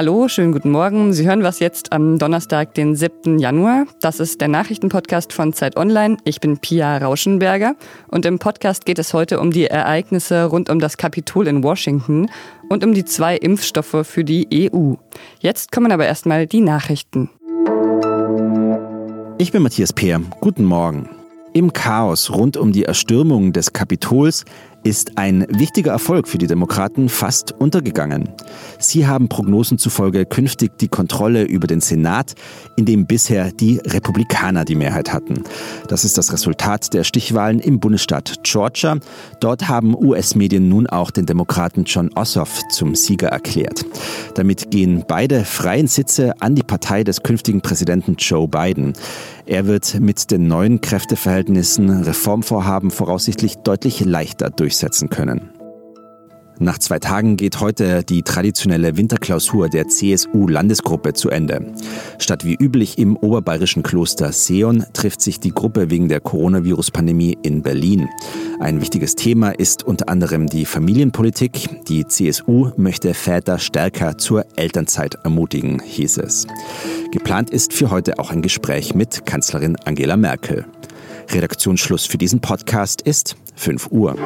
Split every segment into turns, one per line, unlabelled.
Hallo, schönen guten Morgen. Sie hören was jetzt am Donnerstag, den 7. Januar. Das ist der Nachrichtenpodcast von Zeit Online. Ich bin Pia Rauschenberger und im Podcast geht es heute um die Ereignisse rund um das Kapitol in Washington und um die zwei Impfstoffe für die EU. Jetzt kommen aber erstmal die Nachrichten.
Ich bin Matthias Peer. Guten Morgen. Im Chaos rund um die Erstürmung des Kapitols ist ein wichtiger Erfolg für die Demokraten fast untergegangen. Sie haben Prognosen zufolge künftig die Kontrolle über den Senat, in dem bisher die Republikaner die Mehrheit hatten. Das ist das Resultat der Stichwahlen im Bundesstaat Georgia. Dort haben US-Medien nun auch den Demokraten John Ossoff zum Sieger erklärt. Damit gehen beide freien Sitze an die Partei des künftigen Präsidenten Joe Biden. Er wird mit den neuen Kräfteverhältnissen Reformvorhaben voraussichtlich deutlich leichter durchsetzen können. Nach zwei Tagen geht heute die traditionelle Winterklausur der CSU-Landesgruppe zu Ende. Statt wie üblich im oberbayerischen Kloster Seon trifft sich die Gruppe wegen der Coronavirus-Pandemie in Berlin. Ein wichtiges Thema ist unter anderem die Familienpolitik. Die CSU möchte Väter stärker zur Elternzeit ermutigen, hieß es. Geplant ist für heute auch ein Gespräch mit Kanzlerin Angela Merkel. Redaktionsschluss für diesen Podcast ist 5 Uhr.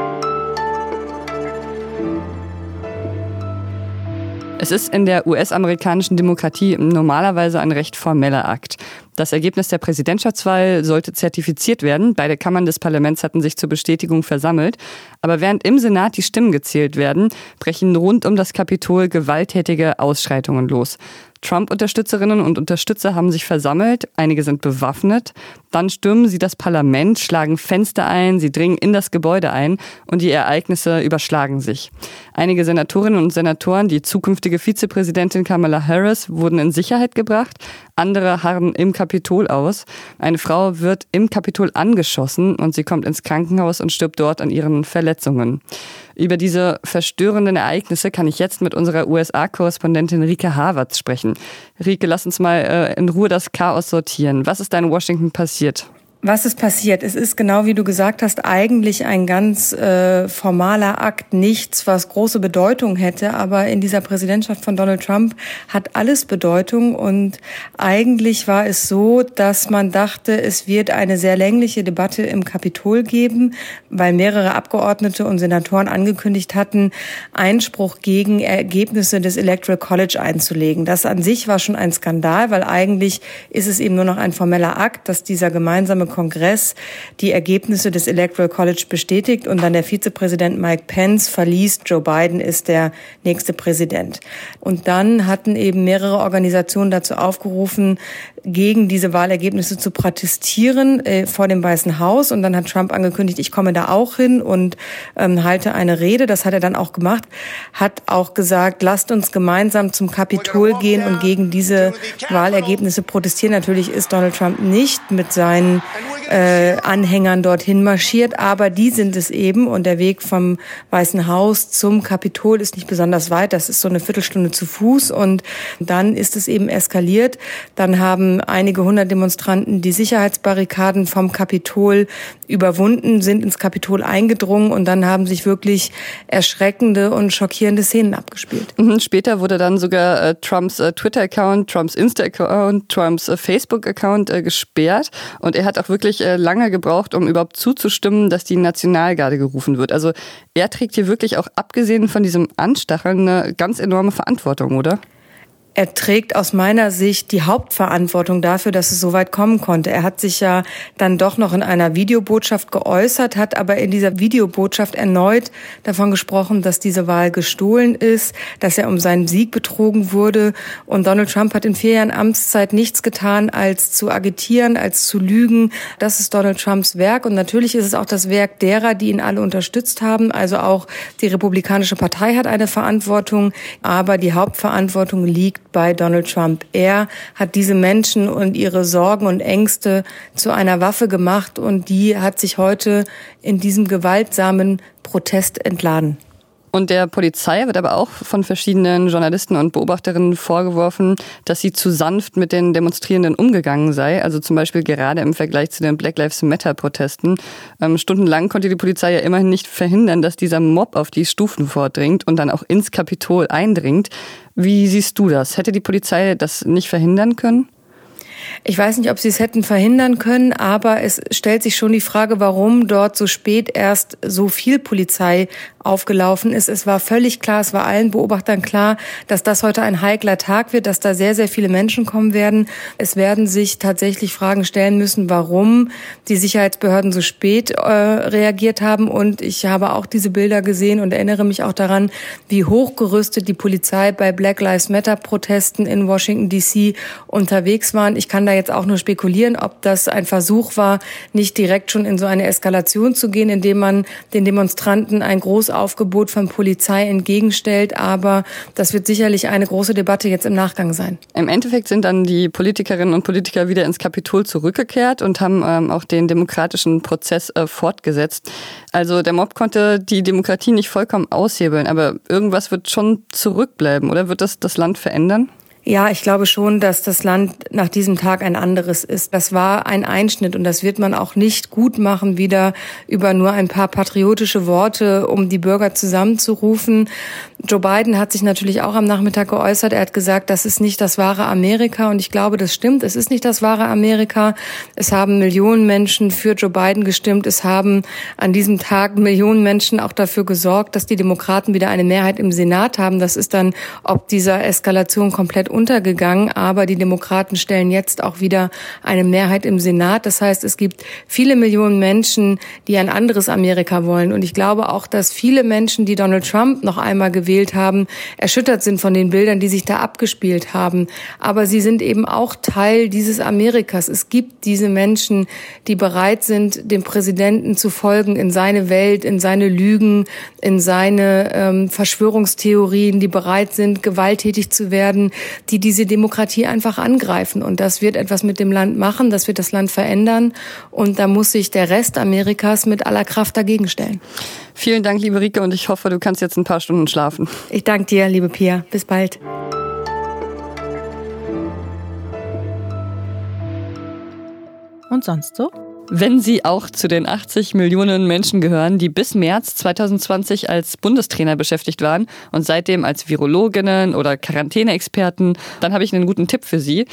Es ist in der US-amerikanischen Demokratie normalerweise ein recht formeller Akt. Das Ergebnis der Präsidentschaftswahl sollte zertifiziert werden. Beide Kammern des Parlaments hatten sich zur Bestätigung versammelt. Aber während im Senat die Stimmen gezählt werden, brechen rund um das Kapitol gewalttätige Ausschreitungen los. Trump-Unterstützerinnen und Unterstützer haben sich versammelt, einige sind bewaffnet, dann stürmen sie das Parlament, schlagen Fenster ein, sie dringen in das Gebäude ein und die Ereignisse überschlagen sich. Einige Senatorinnen und Senatoren, die zukünftige Vizepräsidentin Kamala Harris, wurden in Sicherheit gebracht, andere harren im Kapitol aus. Eine Frau wird im Kapitol angeschossen und sie kommt ins Krankenhaus und stirbt dort an ihren Verletzungen. Über diese verstörenden Ereignisse kann ich jetzt mit unserer USA-Korrespondentin Rike Havertz sprechen. Rike, lass uns mal äh, in Ruhe das Chaos sortieren. Was ist da in Washington passiert?
Was ist passiert? Es ist genau wie du gesagt hast, eigentlich ein ganz äh, formaler Akt, nichts, was große Bedeutung hätte. Aber in dieser Präsidentschaft von Donald Trump hat alles Bedeutung. Und eigentlich war es so, dass man dachte, es wird eine sehr längliche Debatte im Kapitol geben, weil mehrere Abgeordnete und Senatoren angekündigt hatten, Einspruch gegen Ergebnisse des Electoral College einzulegen. Das an sich war schon ein Skandal, weil eigentlich ist es eben nur noch ein formeller Akt, dass dieser gemeinsame Kongress die Ergebnisse des Electoral College bestätigt und dann der Vizepräsident Mike Pence verliest, Joe Biden ist der nächste Präsident. Und dann hatten eben mehrere Organisationen dazu aufgerufen, gegen diese Wahlergebnisse zu protestieren äh, vor dem Weißen Haus. Und dann hat Trump angekündigt, ich komme da auch hin und ähm, halte eine Rede. Das hat er dann auch gemacht. Hat auch gesagt, lasst uns gemeinsam zum Kapitol gehen und gegen diese Wahlergebnisse protestieren. Natürlich ist Donald Trump nicht mit seinen äh, Anhängern dorthin marschiert, aber die sind es eben. Und der Weg vom Weißen Haus zum Kapitol ist nicht besonders weit. Das ist so eine Viertelstunde zu Fuß. Und dann ist es eben eskaliert. Dann haben einige hundert Demonstranten die Sicherheitsbarrikaden vom Kapitol überwunden, sind ins Kapitol eingedrungen und dann haben sich wirklich erschreckende und schockierende Szenen abgespielt.
Mhm, später wurde dann sogar äh, Trumps äh, Twitter-Account, Trumps Insta-Account, Trumps äh, Facebook-Account äh, gesperrt und er hat auch wirklich äh, lange gebraucht, um überhaupt zuzustimmen, dass die Nationalgarde gerufen wird. Also er trägt hier wirklich auch abgesehen von diesem Anstacheln eine ganz enorme Verantwortung, oder?
Er trägt aus meiner Sicht die Hauptverantwortung dafür, dass es so weit kommen konnte. Er hat sich ja dann doch noch in einer Videobotschaft geäußert, hat aber in dieser Videobotschaft erneut davon gesprochen, dass diese Wahl gestohlen ist, dass er um seinen Sieg betrogen wurde. Und Donald Trump hat in vier Jahren Amtszeit nichts getan, als zu agitieren, als zu lügen. Das ist Donald Trumps Werk. Und natürlich ist es auch das Werk derer, die ihn alle unterstützt haben. Also auch die Republikanische Partei hat eine Verantwortung. Aber die Hauptverantwortung liegt bei Donald Trump. Er hat diese Menschen und ihre Sorgen und Ängste zu einer Waffe gemacht und die hat sich heute in diesem gewaltsamen Protest entladen.
Und der Polizei wird aber auch von verschiedenen Journalisten und Beobachterinnen vorgeworfen, dass sie zu sanft mit den Demonstrierenden umgegangen sei. Also zum Beispiel gerade im Vergleich zu den Black Lives Matter-Protesten. Ähm, stundenlang konnte die Polizei ja immerhin nicht verhindern, dass dieser Mob auf die Stufen vordringt und dann auch ins Kapitol eindringt. Wie siehst du das? Hätte die Polizei das nicht verhindern können?
Ich weiß nicht, ob sie es hätten verhindern können, aber es stellt sich schon die Frage, warum dort so spät erst so viel Polizei aufgelaufen ist. Es war völlig klar, es war allen Beobachtern klar, dass das heute ein heikler Tag wird, dass da sehr, sehr viele Menschen kommen werden. Es werden sich tatsächlich Fragen stellen müssen, warum die Sicherheitsbehörden so spät äh, reagiert haben. Und ich habe auch diese Bilder gesehen und erinnere mich auch daran, wie hochgerüstet die Polizei bei Black Lives Matter Protesten in Washington DC unterwegs waren. Ich kann da jetzt auch nur spekulieren, ob das ein Versuch war, nicht direkt schon in so eine Eskalation zu gehen, indem man den Demonstranten ein groß Aufgebot von Polizei entgegenstellt. Aber das wird sicherlich eine große Debatte jetzt im Nachgang sein.
Im Endeffekt sind dann die Politikerinnen und Politiker wieder ins Kapitol zurückgekehrt und haben ähm, auch den demokratischen Prozess äh, fortgesetzt. Also der Mob konnte die Demokratie nicht vollkommen aushebeln, aber irgendwas wird schon zurückbleiben, oder wird das das Land verändern?
Ja, ich glaube schon, dass das Land nach diesem Tag ein anderes ist. Das war ein Einschnitt und das wird man auch nicht gut machen, wieder über nur ein paar patriotische Worte, um die Bürger zusammenzurufen. Joe Biden hat sich natürlich auch am Nachmittag geäußert. Er hat gesagt, das ist nicht das wahre Amerika und ich glaube, das stimmt. Es ist nicht das wahre Amerika. Es haben Millionen Menschen für Joe Biden gestimmt. Es haben an diesem Tag Millionen Menschen auch dafür gesorgt, dass die Demokraten wieder eine Mehrheit im Senat haben. Das ist dann ob dieser Eskalation komplett untergegangen, aber die Demokraten stellen jetzt auch wieder eine Mehrheit im Senat. Das heißt, es gibt viele Millionen Menschen, die ein anderes Amerika wollen. Und ich glaube auch, dass viele Menschen, die Donald Trump noch einmal gewählt haben, erschüttert sind von den Bildern, die sich da abgespielt haben. Aber sie sind eben auch Teil dieses Amerikas. Es gibt diese Menschen, die bereit sind, dem Präsidenten zu folgen in seine Welt, in seine Lügen, in seine ähm, Verschwörungstheorien, die bereit sind, gewalttätig zu werden, die diese Demokratie einfach angreifen. Und das wird etwas mit dem Land machen, das wird das Land verändern. Und da muss sich der Rest Amerikas mit aller Kraft dagegen stellen.
Vielen Dank, liebe Rike, und ich hoffe, du kannst jetzt ein paar Stunden schlafen.
Ich danke dir, liebe Pia. Bis bald.
Und sonst so?
Wenn Sie auch zu den 80 Millionen Menschen gehören, die bis März 2020 als Bundestrainer beschäftigt waren und seitdem als Virologinnen oder Quarantäneexperten, dann habe ich einen guten Tipp für Sie.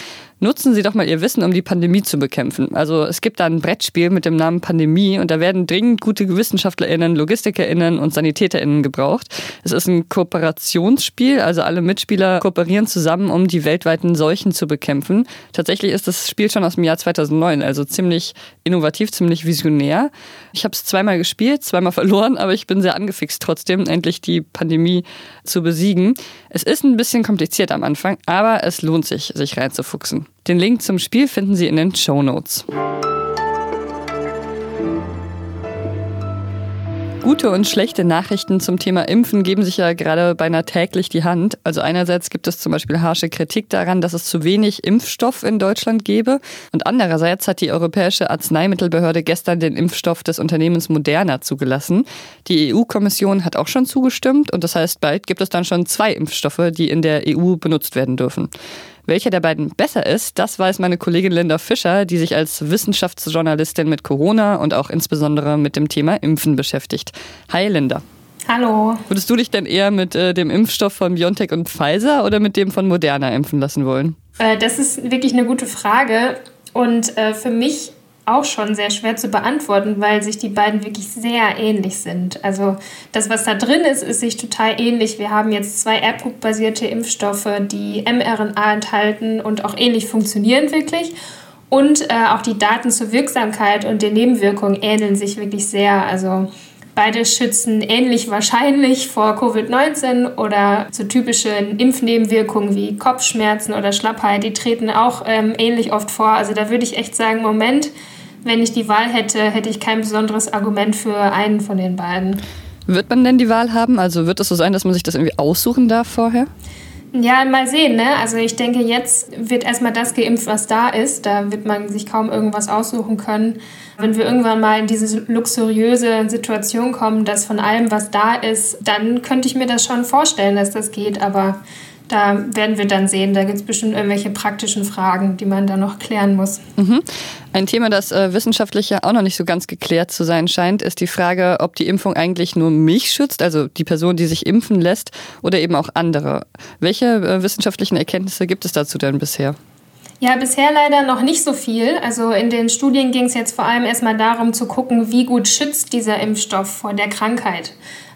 Nutzen Sie doch mal Ihr Wissen, um die Pandemie zu bekämpfen. Also es gibt da ein Brettspiel mit dem Namen Pandemie und da werden dringend gute WissenschaftlerInnen, LogistikerInnen und SanitäterInnen gebraucht. Es ist ein Kooperationsspiel, also alle Mitspieler kooperieren zusammen, um die weltweiten Seuchen zu bekämpfen. Tatsächlich ist das Spiel schon aus dem Jahr 2009, also ziemlich innovativ, ziemlich visionär. Ich habe es zweimal gespielt, zweimal verloren, aber ich bin sehr angefixt trotzdem, endlich die Pandemie zu besiegen. Es ist ein bisschen kompliziert am Anfang, aber es lohnt sich, sich reinzufuchsen. Den Link zum Spiel finden Sie in den Show Notes. Gute und schlechte Nachrichten zum Thema Impfen geben sich ja gerade beinahe täglich die Hand. Also einerseits gibt es zum Beispiel harsche Kritik daran, dass es zu wenig Impfstoff in Deutschland gäbe. Und andererseits hat die Europäische Arzneimittelbehörde gestern den Impfstoff des Unternehmens Moderna zugelassen. Die EU-Kommission hat auch schon zugestimmt und das heißt, bald gibt es dann schon zwei Impfstoffe, die in der EU benutzt werden dürfen. Welcher der beiden besser ist, das weiß meine Kollegin Linda Fischer, die sich als Wissenschaftsjournalistin mit Corona und auch insbesondere mit dem Thema Impfen beschäftigt. Hi Linda.
Hallo.
Würdest du dich denn eher mit äh, dem Impfstoff von BioNTech und Pfizer oder mit dem von Moderna impfen lassen wollen?
Äh, das ist wirklich eine gute Frage. Und äh, für mich auch schon sehr schwer zu beantworten, weil sich die beiden wirklich sehr ähnlich sind. Also das, was da drin ist, ist sich total ähnlich. Wir haben jetzt zwei Erbguckbasierte Impfstoffe, die mRNA enthalten und auch ähnlich funktionieren wirklich. Und äh, auch die Daten zur Wirksamkeit und den Nebenwirkungen ähneln sich wirklich sehr. Also Beide schützen ähnlich wahrscheinlich vor Covid-19 oder so typische Impfnebenwirkungen wie Kopfschmerzen oder Schlappheit, die treten auch ähm, ähnlich oft vor. Also da würde ich echt sagen, Moment, wenn ich die Wahl hätte, hätte ich kein besonderes Argument für einen von den beiden.
Wird man denn die Wahl haben? Also wird es so sein, dass man sich das irgendwie aussuchen darf vorher?
Ja, mal sehen. Ne? Also ich denke, jetzt wird erstmal das geimpft, was da ist. Da wird man sich kaum irgendwas aussuchen können. Wenn wir irgendwann mal in diese luxuriöse Situation kommen, dass von allem, was da ist, dann könnte ich mir das schon vorstellen, dass das geht. Aber da werden wir dann sehen. Da gibt es bestimmt irgendwelche praktischen Fragen, die man da noch klären muss.
Mhm. Ein Thema, das äh, wissenschaftlich ja auch noch nicht so ganz geklärt zu sein scheint, ist die Frage, ob die Impfung eigentlich nur mich schützt, also die Person, die sich impfen lässt, oder eben auch andere. Welche äh, wissenschaftlichen Erkenntnisse gibt es dazu denn bisher?
Ja, bisher leider noch nicht so viel. Also in den Studien ging es jetzt vor allem erstmal darum zu gucken, wie gut schützt dieser Impfstoff vor der Krankheit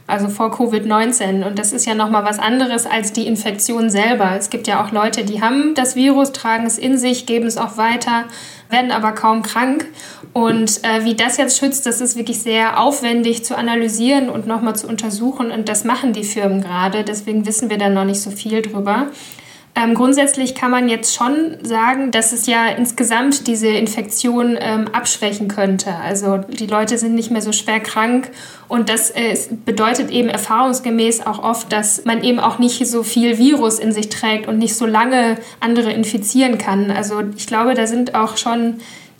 also vor Covid-19. Und das ist ja nochmal was anderes als die Infektion selber. Es gibt ja auch Leute, die haben das Virus, tragen es in sich, geben es auch weiter, werden aber kaum krank. Und äh, wie das jetzt schützt, das ist wirklich sehr aufwendig zu analysieren und nochmal zu untersuchen. Und das machen die Firmen gerade. Deswegen wissen wir da noch nicht so viel drüber. Ähm, grundsätzlich kann man jetzt schon sagen, dass es ja insgesamt diese Infektion ähm, abschwächen könnte. Also die Leute sind nicht mehr so schwer krank und das äh, bedeutet eben erfahrungsgemäß auch oft, dass man eben auch nicht so viel Virus in sich trägt und nicht so lange andere infizieren kann. Also ich glaube, da sind auch schon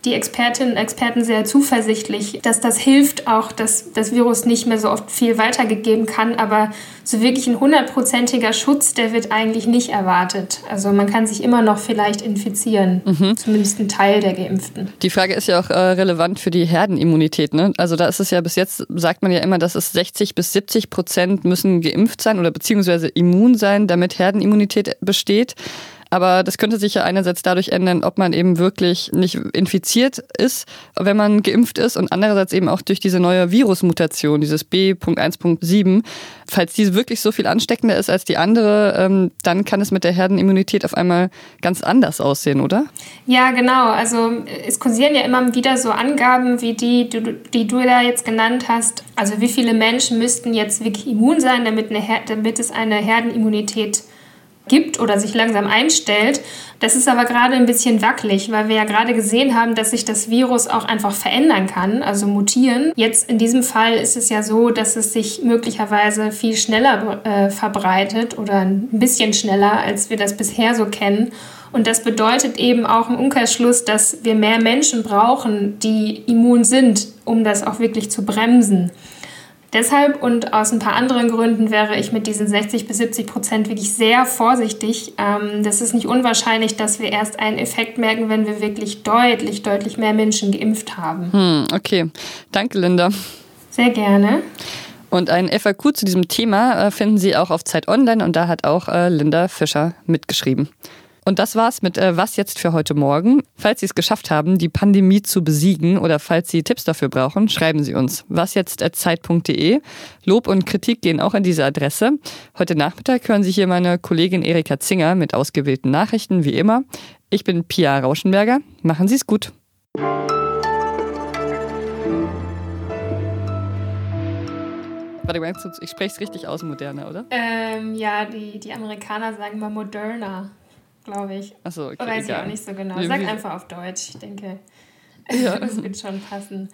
die Expertinnen und Experten sehr zuversichtlich, dass das hilft, auch dass das Virus nicht mehr so oft viel weitergegeben kann. Aber so wirklich ein hundertprozentiger Schutz, der wird eigentlich nicht erwartet. Also man kann sich immer noch vielleicht infizieren, mhm. zumindest ein Teil der Geimpften.
Die Frage ist ja auch äh, relevant für die Herdenimmunität. Ne? Also da ist es ja bis jetzt, sagt man ja immer, dass es 60 bis 70 Prozent müssen geimpft sein oder beziehungsweise immun sein, damit Herdenimmunität besteht. Aber das könnte sich ja einerseits dadurch ändern, ob man eben wirklich nicht infiziert ist, wenn man geimpft ist und andererseits eben auch durch diese neue Virusmutation, dieses B.1.7. Falls diese wirklich so viel ansteckender ist als die andere, ähm, dann kann es mit der Herdenimmunität auf einmal ganz anders aussehen, oder?
Ja, genau. Also es kursieren ja immer wieder so Angaben wie die, die, du da jetzt genannt hast. Also wie viele Menschen müssten jetzt wirklich immun sein, damit, eine, damit es eine Herdenimmunität gibt gibt oder sich langsam einstellt. Das ist aber gerade ein bisschen wackelig, weil wir ja gerade gesehen haben, dass sich das Virus auch einfach verändern kann, also mutieren. Jetzt in diesem Fall ist es ja so, dass es sich möglicherweise viel schneller äh, verbreitet oder ein bisschen schneller, als wir das bisher so kennen. Und das bedeutet eben auch im Umkehrschluss, dass wir mehr Menschen brauchen, die immun sind, um das auch wirklich zu bremsen. Deshalb und aus ein paar anderen Gründen wäre ich mit diesen 60 bis 70 Prozent wirklich sehr vorsichtig. Ähm, das ist nicht unwahrscheinlich, dass wir erst einen Effekt merken, wenn wir wirklich deutlich, deutlich mehr Menschen geimpft haben.
Hm, okay. Danke, Linda.
Sehr gerne.
Und ein FAQ zu diesem Thema äh, finden Sie auch auf Zeit Online und da hat auch äh, Linda Fischer mitgeschrieben. Und das war's mit äh, Was jetzt für heute Morgen. Falls Sie es geschafft haben, die Pandemie zu besiegen oder falls Sie Tipps dafür brauchen, schreiben Sie uns. wasjetzt.zeit.de. Lob und Kritik gehen auch an diese Adresse. Heute Nachmittag hören Sie hier meine Kollegin Erika Zinger mit ausgewählten Nachrichten, wie immer. Ich bin Pia Rauschenberger. Machen Sie es gut. Warte ich spreche es richtig aus, Moderna, oder?
Ähm, ja, die, die Amerikaner sagen mal Moderna glaube ich.
Achso, okay.
Weiß egal. ich auch nicht so genau. Sag einfach auf Deutsch, ich denke, ja. das wird schon passen.